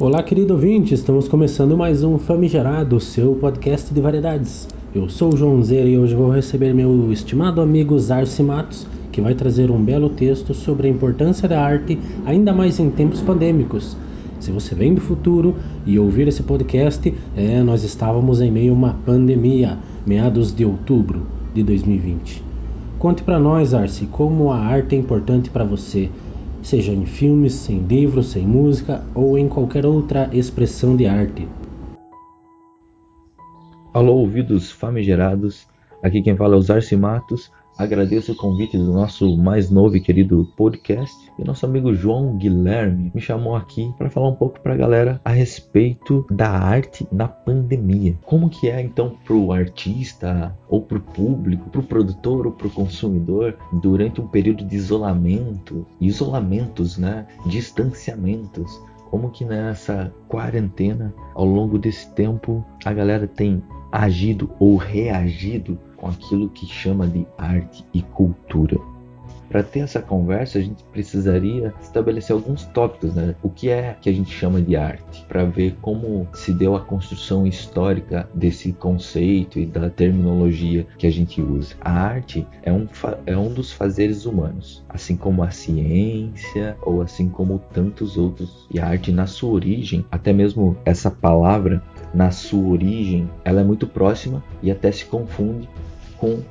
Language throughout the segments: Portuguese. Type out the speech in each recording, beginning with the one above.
Olá, querido ouvinte, estamos começando mais um Famigerado, seu podcast de variedades. Eu sou o João Zera e hoje vou receber meu estimado amigo Zarci Matos, que vai trazer um belo texto sobre a importância da arte, ainda mais em tempos pandêmicos. Se você vem do futuro e ouvir esse podcast, é, nós estávamos em meio a uma pandemia, meados de outubro de 2020. Conte para nós, Arce, como a arte é importante para você seja em filmes, em livros, em música ou em qualquer outra expressão de arte. Alô, ouvidos famigerados, aqui quem fala é o Zarci Matos Agradeço o convite do nosso mais novo e querido podcast. E nosso amigo João Guilherme me chamou aqui para falar um pouco para a galera a respeito da arte na pandemia. Como que é então para o artista, ou para o público, para o produtor ou para o consumidor, durante um período de isolamento, isolamentos, né? distanciamentos, como que nessa quarentena, ao longo desse tempo, a galera tem agido ou reagido com aquilo que chama de arte e cultura. Para ter essa conversa, a gente precisaria estabelecer alguns tópicos, né? O que é que a gente chama de arte, para ver como se deu a construção histórica desse conceito e da terminologia que a gente usa. A arte é um, é um dos fazeres humanos, assim como a ciência ou assim como tantos outros. E a arte, na sua origem, até mesmo essa palavra, na sua origem, ela é muito próxima e até se confunde com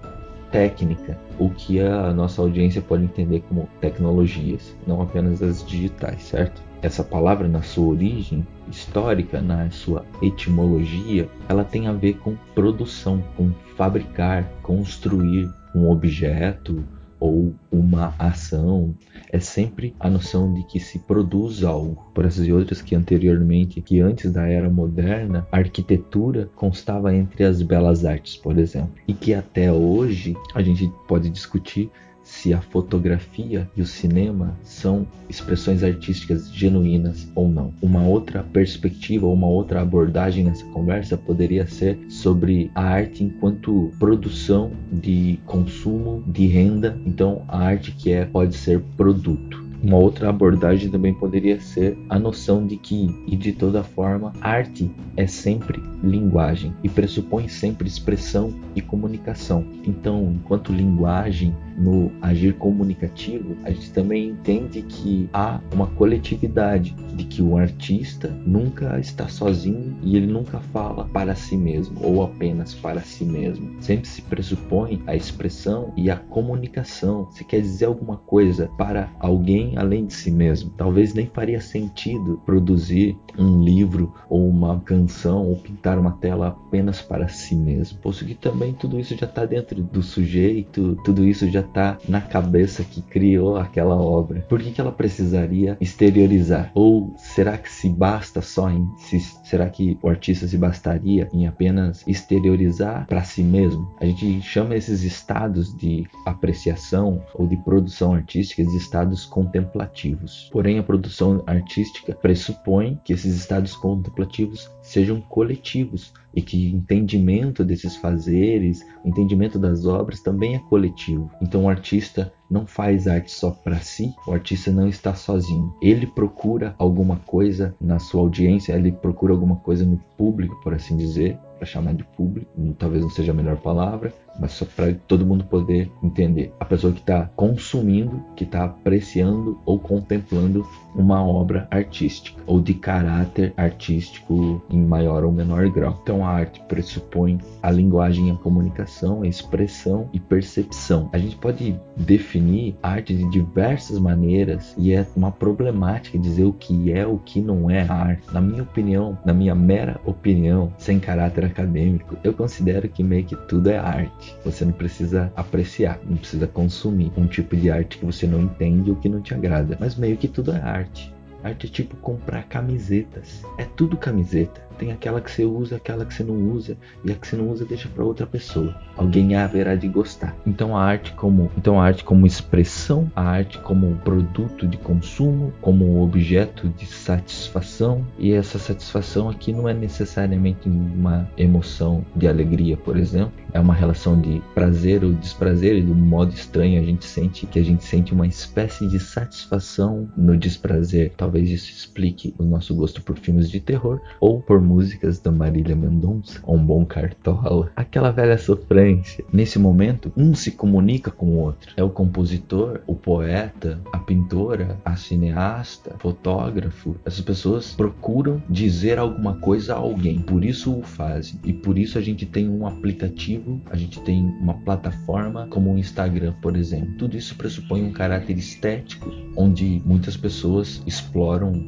técnica, o que a nossa audiência pode entender como tecnologias, não apenas as digitais, certo? Essa palavra, na sua origem histórica, na sua etimologia, ela tem a ver com produção, com fabricar, construir um objeto, ou uma ação, é sempre a noção de que se produz algo. Por essas e outras que anteriormente, que antes da era moderna, a arquitetura constava entre as belas artes, por exemplo, e que até hoje a gente pode discutir se a fotografia e o cinema são expressões artísticas genuínas ou não. Uma outra perspectiva uma outra abordagem nessa conversa poderia ser sobre a arte enquanto produção de consumo, de renda. Então, a arte que é pode ser produto. Uma outra abordagem também poderia ser a noção de que, e de toda forma, arte é sempre linguagem e pressupõe sempre expressão e comunicação. Então, enquanto linguagem, no agir comunicativo, a gente também entende que há uma coletividade, de que o artista nunca está sozinho e ele nunca fala para si mesmo ou apenas para si mesmo. Sempre se pressupõe a expressão e a comunicação. Se quer dizer alguma coisa para alguém além de si mesmo, talvez nem faria sentido produzir um livro ou uma canção ou pintar uma tela apenas para si mesmo, posto que também tudo isso já está dentro do sujeito, tudo isso já está na cabeça que criou aquela obra. Por que, que ela precisaria exteriorizar? Ou será que se basta só em se, será que o artista se bastaria em apenas exteriorizar para si mesmo? A gente chama esses estados de apreciação ou de produção artística de estados contemplativos. Porém, a produção artística pressupõe que esses estados contemplativos sejam coletivos e que o entendimento desses fazeres, o entendimento das obras também é coletivo. Então o artista não faz arte só para si, o artista não está sozinho. Ele procura alguma coisa na sua audiência, ele procura alguma coisa no público, por assim dizer, para chamar de público, talvez não seja a melhor palavra, mas só para todo mundo poder entender. A pessoa que está consumindo, que está apreciando ou contemplando uma obra artística ou de caráter artístico em maior ou menor grau. Então a arte pressupõe a linguagem, a comunicação, a expressão e percepção. A gente pode definir arte de diversas maneiras e é uma problemática dizer o que é, o que não é arte. Na minha opinião, na minha mera opinião, sem caráter acadêmico, eu considero que meio que tudo é arte. Você não precisa apreciar, não precisa consumir um tipo de arte que você não entende ou que não te agrada, mas meio que tudo é arte. Arte tipo comprar camisetas. É tudo camiseta. Tem aquela que você usa, aquela que você não usa, e a que você não usa deixa para outra pessoa. Alguém haverá de gostar. Então a arte como, então a arte como expressão, a arte como produto de consumo, como objeto de satisfação, e essa satisfação aqui não é necessariamente uma emoção de alegria, por exemplo, é uma relação de prazer ou desprazer, e de um modo estranho a gente sente que a gente sente uma espécie de satisfação no desprazer talvez isso explique o nosso gosto por filmes de terror ou por músicas da Marília Mendonça, um bom cartola, aquela velha sofrência. Nesse momento, um se comunica com o outro. É o compositor, o poeta, a pintora, a cineasta, fotógrafo. Essas pessoas procuram dizer alguma coisa a alguém, por isso o fazem. E por isso a gente tem um aplicativo, a gente tem uma plataforma como o Instagram, por exemplo. Tudo isso pressupõe um caráter estético, onde muitas pessoas exploram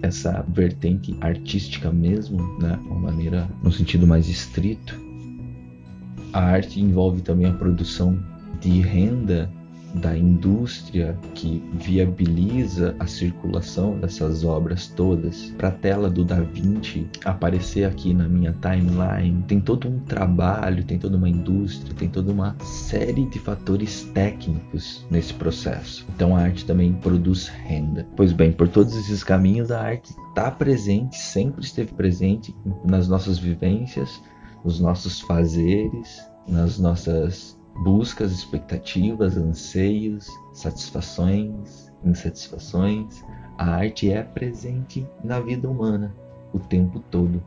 essa vertente artística mesmo, né? Uma maneira no sentido mais estrito. A arte envolve também a produção de renda da indústria que viabiliza a circulação dessas obras todas para a tela do Da Vinci aparecer aqui na minha timeline. Tem todo um trabalho, tem toda uma indústria, tem toda uma série de fatores técnicos nesse processo. Então a arte também produz renda. Pois bem, por todos esses caminhos a arte está presente, sempre esteve presente nas nossas vivências, nos nossos fazeres, nas nossas buscas, expectativas, anseios, satisfações, insatisfações. A arte é presente na vida humana o tempo todo.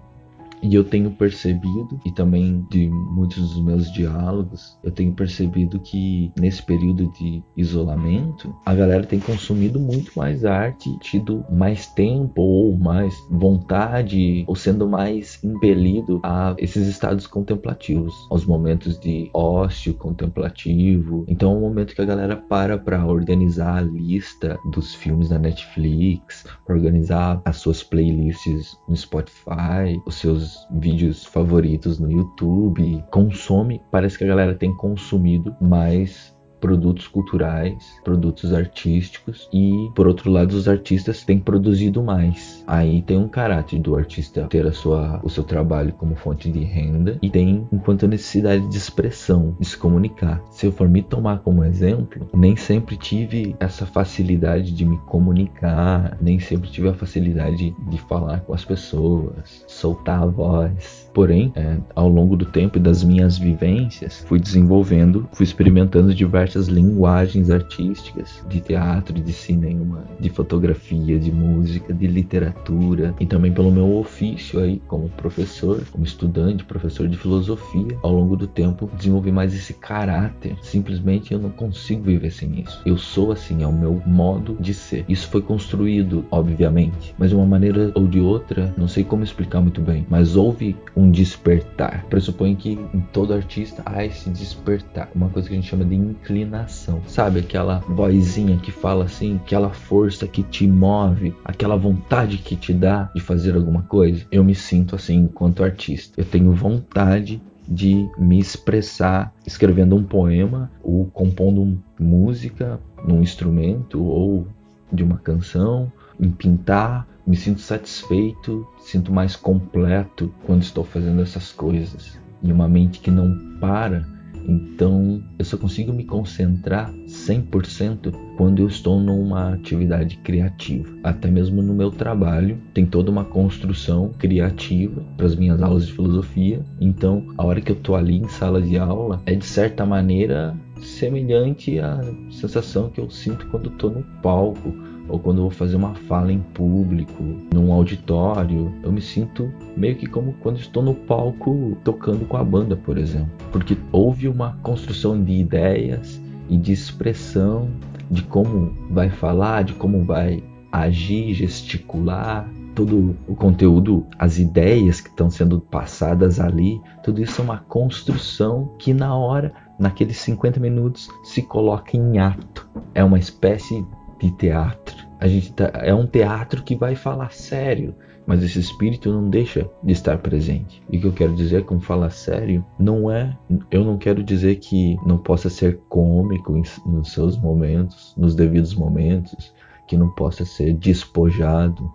E eu tenho percebido, e também de muitos dos meus diálogos, eu tenho percebido que nesse período de isolamento, a galera tem consumido muito mais arte, tido mais tempo ou mais vontade, ou sendo mais impelido a esses estados contemplativos, aos momentos de ócio contemplativo. Então é um momento que a galera para para organizar a lista dos filmes da Netflix, organizar as suas playlists no Spotify, os seus vídeos favoritos no YouTube, consome, parece que a galera tem consumido mais produtos culturais, produtos artísticos e, por outro lado, os artistas têm produzido mais. Aí tem um caráter do artista ter a sua, o seu trabalho como fonte de renda e tem enquanto necessidade de expressão, de se comunicar. Se eu for me tomar como exemplo, nem sempre tive essa facilidade de me comunicar, nem sempre tive a facilidade de falar com as pessoas, soltar a voz. Porém, é, ao longo do tempo e das minhas vivências, fui desenvolvendo, fui experimentando diversas linguagens artísticas, de teatro, de cinema, de fotografia, de música, de literatura, e também pelo meu ofício aí como professor, como estudante, professor de filosofia. Ao longo do tempo, desenvolvi mais esse caráter. Simplesmente eu não consigo viver sem isso. Eu sou assim, é o meu modo de ser. Isso foi construído, obviamente, mas de uma maneira ou de outra, não sei como explicar muito bem, mas houve um despertar. Pressupõe que em todo artista há esse despertar, uma coisa que a gente chama de inclinação. Sabe aquela vozinha que fala assim, aquela força que te move, aquela vontade que te dá de fazer alguma coisa? Eu me sinto assim enquanto artista. Eu tenho vontade de me expressar escrevendo um poema ou compondo música num instrumento ou de uma canção, em pintar me sinto satisfeito, sinto mais completo quando estou fazendo essas coisas. E uma mente que não para, então eu só consigo me concentrar 100% quando eu estou numa atividade criativa. Até mesmo no meu trabalho, tem toda uma construção criativa para as minhas aulas de filosofia. Então, a hora que eu estou ali em sala de aula é de certa maneira semelhante à sensação que eu sinto quando estou no palco ou quando eu vou fazer uma fala em público, num auditório, eu me sinto meio que como quando estou no palco tocando com a banda, por exemplo, porque houve uma construção de ideias e de expressão de como vai falar, de como vai agir, gesticular, todo o conteúdo, as ideias que estão sendo passadas ali, tudo isso é uma construção que na hora, naqueles 50 minutos, se coloca em ato. É uma espécie de teatro. A gente tá, é um teatro que vai falar sério, mas esse espírito não deixa de estar presente. E o que eu quero dizer com falar sério não é, eu não quero dizer que não possa ser cômico nos seus momentos, nos devidos momentos, que não possa ser despojado.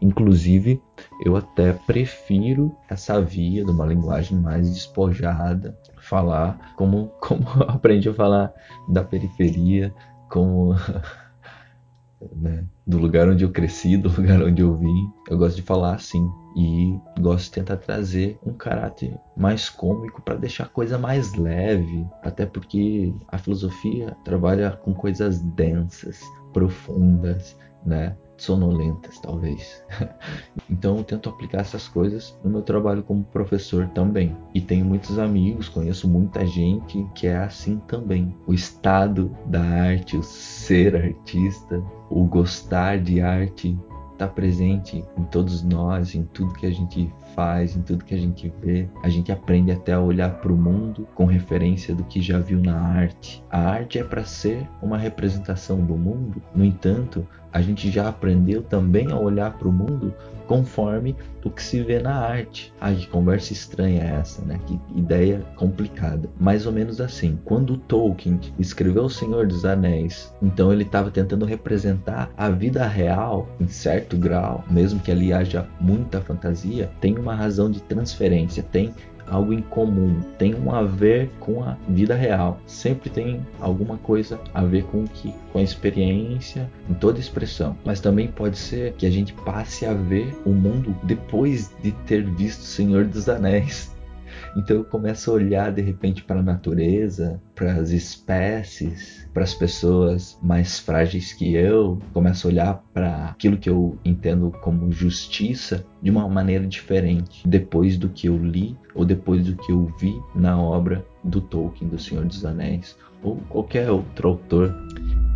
Inclusive, eu até prefiro essa via de uma linguagem mais despojada, falar como como aprendi a falar da periferia, como né, do lugar onde eu cresci, do lugar onde eu vim. Eu gosto de falar assim. E gosto de tentar trazer um caráter mais cômico para deixar a coisa mais leve, até porque a filosofia trabalha com coisas densas, profundas, né? Sonolentas, talvez. então eu tento aplicar essas coisas no meu trabalho como professor também. E tenho muitos amigos, conheço muita gente que é assim também. O estado da arte, o ser artista, o gostar de arte está presente em todos nós, em tudo que a gente faz, em tudo que a gente vê. A gente aprende até a olhar para o mundo com referência do que já viu na arte. A arte é para ser uma representação do mundo. No entanto, a gente já aprendeu também a olhar para o mundo conforme o que se vê na arte. Ai, que conversa estranha é essa, né? Que ideia complicada. Mais ou menos assim. Quando Tolkien escreveu O Senhor dos Anéis, então ele estava tentando representar a vida real em certo grau, mesmo que ali haja muita fantasia, tem uma razão de transferência, tem algo em comum, tem um a ver com a vida real. Sempre tem alguma coisa a ver com que com a experiência em toda expressão. Mas também pode ser que a gente passe a ver o mundo depois de ter visto o Senhor dos Anéis. Então eu começo a olhar de repente para a natureza, para as espécies, para as pessoas mais frágeis que eu, começo a olhar para aquilo que eu entendo como justiça de uma maneira diferente, depois do que eu li ou depois do que eu vi na obra do Tolkien, do Senhor dos Anéis, ou qualquer outro autor.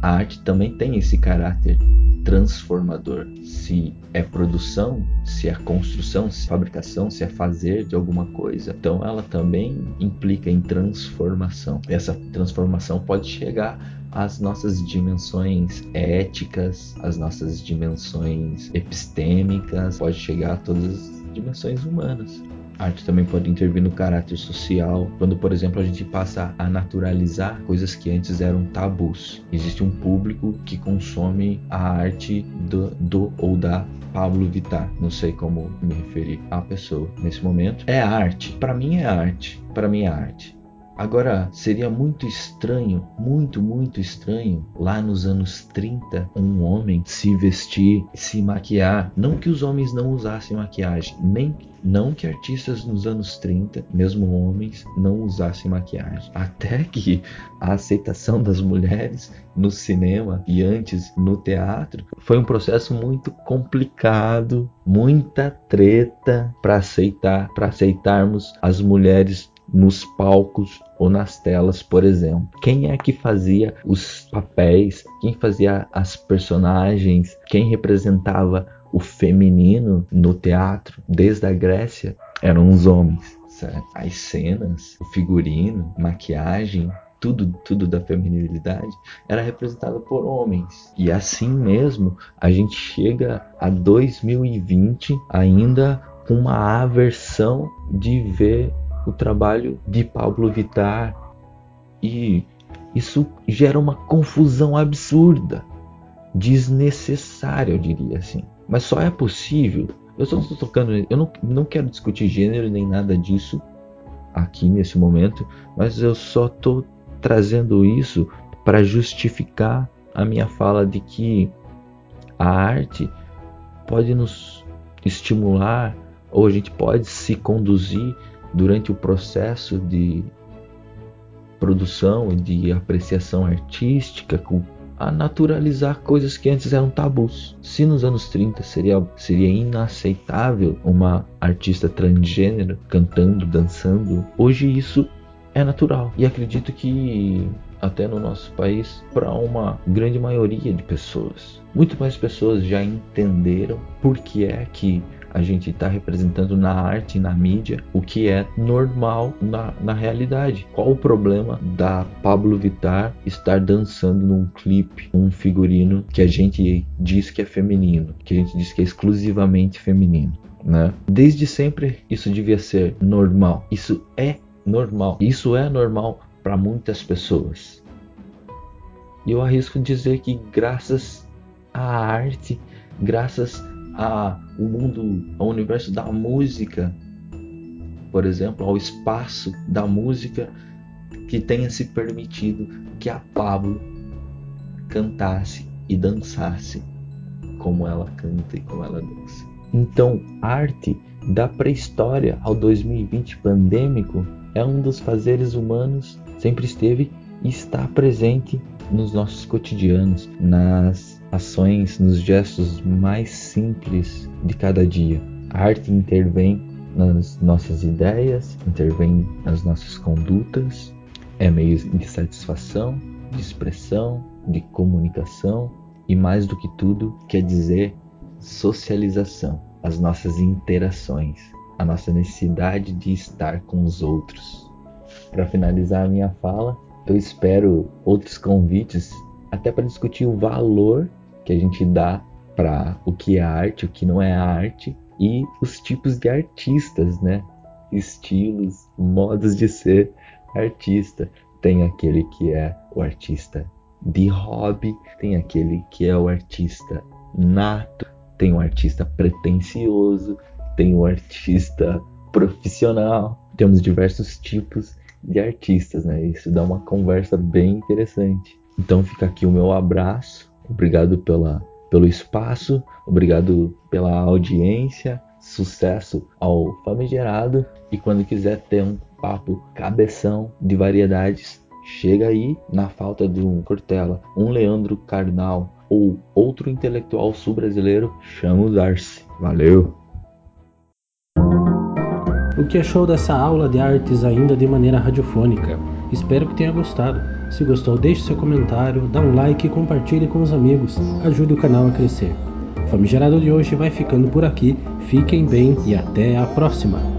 A arte também tem esse caráter transformador. Se é produção, se é construção, se é fabricação, se é fazer de alguma coisa, então ela também implica em transformação. Essa transformação pode chegar às nossas dimensões éticas, às nossas dimensões epistêmicas, pode chegar a todas as dimensões humanas. A arte também pode intervir no caráter social, quando, por exemplo, a gente passa a naturalizar coisas que antes eram tabus. Existe um público que consome a arte do, do ou da Pablo Vittar, não sei como me referir à pessoa nesse momento. É arte, para mim é arte, para mim é arte. Agora, seria muito estranho, muito, muito estranho, lá nos anos 30, um homem se vestir, se maquiar. Não que os homens não usassem maquiagem, nem não que artistas nos anos 30, mesmo homens, não usassem maquiagem. Até que a aceitação das mulheres no cinema e antes no teatro foi um processo muito complicado, muita treta para aceitar, para aceitarmos as mulheres nos palcos ou nas telas, por exemplo. Quem é que fazia os papéis? Quem fazia as personagens? Quem representava o feminino no teatro desde a Grécia eram os homens. Certo? As cenas, o figurino, maquiagem, tudo, tudo da feminilidade era representado por homens. E assim mesmo, a gente chega a 2020 ainda com uma aversão de ver o trabalho de Pablo Vittar e isso gera uma confusão absurda, desnecessária, eu diria assim. Mas só é possível. Eu só estou tocando, eu não, não quero discutir gênero nem nada disso aqui nesse momento, mas eu só estou trazendo isso para justificar a minha fala de que a arte pode nos estimular ou a gente pode se conduzir durante o processo de produção e de apreciação artística a naturalizar coisas que antes eram tabus. Se nos anos 30 seria, seria inaceitável uma artista transgênero cantando, dançando, hoje isso é natural. E acredito que até no nosso país, para uma grande maioria de pessoas. Muito mais pessoas já entenderam por que é que a gente está representando na arte, na mídia, o que é normal na, na realidade. Qual o problema da Pablo Vittar estar dançando num clipe, um figurino que a gente diz que é feminino, que a gente diz que é exclusivamente feminino? Né? Desde sempre isso devia ser normal. Isso é normal. Isso é normal para muitas pessoas. E eu arrisco dizer que graças à arte, graças a o mundo, ao universo da música, por exemplo, ao espaço da música que tenha se permitido que a Pablo cantasse e dançasse como ela canta e como ela dança. Então, arte da pré-história ao 2020 pandêmico é um dos fazeres humanos, sempre esteve e está presente nos nossos cotidianos, nas ações, nos gestos mais simples de cada dia. A arte intervém nas nossas ideias, intervém nas nossas condutas, é meio de satisfação, de expressão, de comunicação e mais do que tudo, quer dizer socialização, as nossas interações, a nossa necessidade de estar com os outros. Para finalizar a minha fala, eu espero outros convites até para discutir o valor que a gente dá para o que é arte, o que não é arte e os tipos de artistas, né? Estilos, modos de ser artista. Tem aquele que é o artista de hobby, tem aquele que é o artista nato, tem o artista pretensioso, tem o artista profissional. Temos diversos tipos de artistas, né? Isso dá uma conversa bem interessante. Então fica aqui o meu abraço. Obrigado pela, pelo espaço, obrigado pela audiência. Sucesso ao famigerado. E quando quiser ter um papo cabeção de variedades, chega aí na falta de um Cortella, um Leandro Carnal ou outro intelectual sul-brasileiro, chama o Darcy. Valeu! O que achou dessa aula de artes ainda de maneira radiofônica? Espero que tenha gostado. Se gostou, deixe seu comentário, dá um like e compartilhe com os amigos. Ajude o canal a crescer. O Famigerado de hoje vai ficando por aqui. Fiquem bem e até a próxima!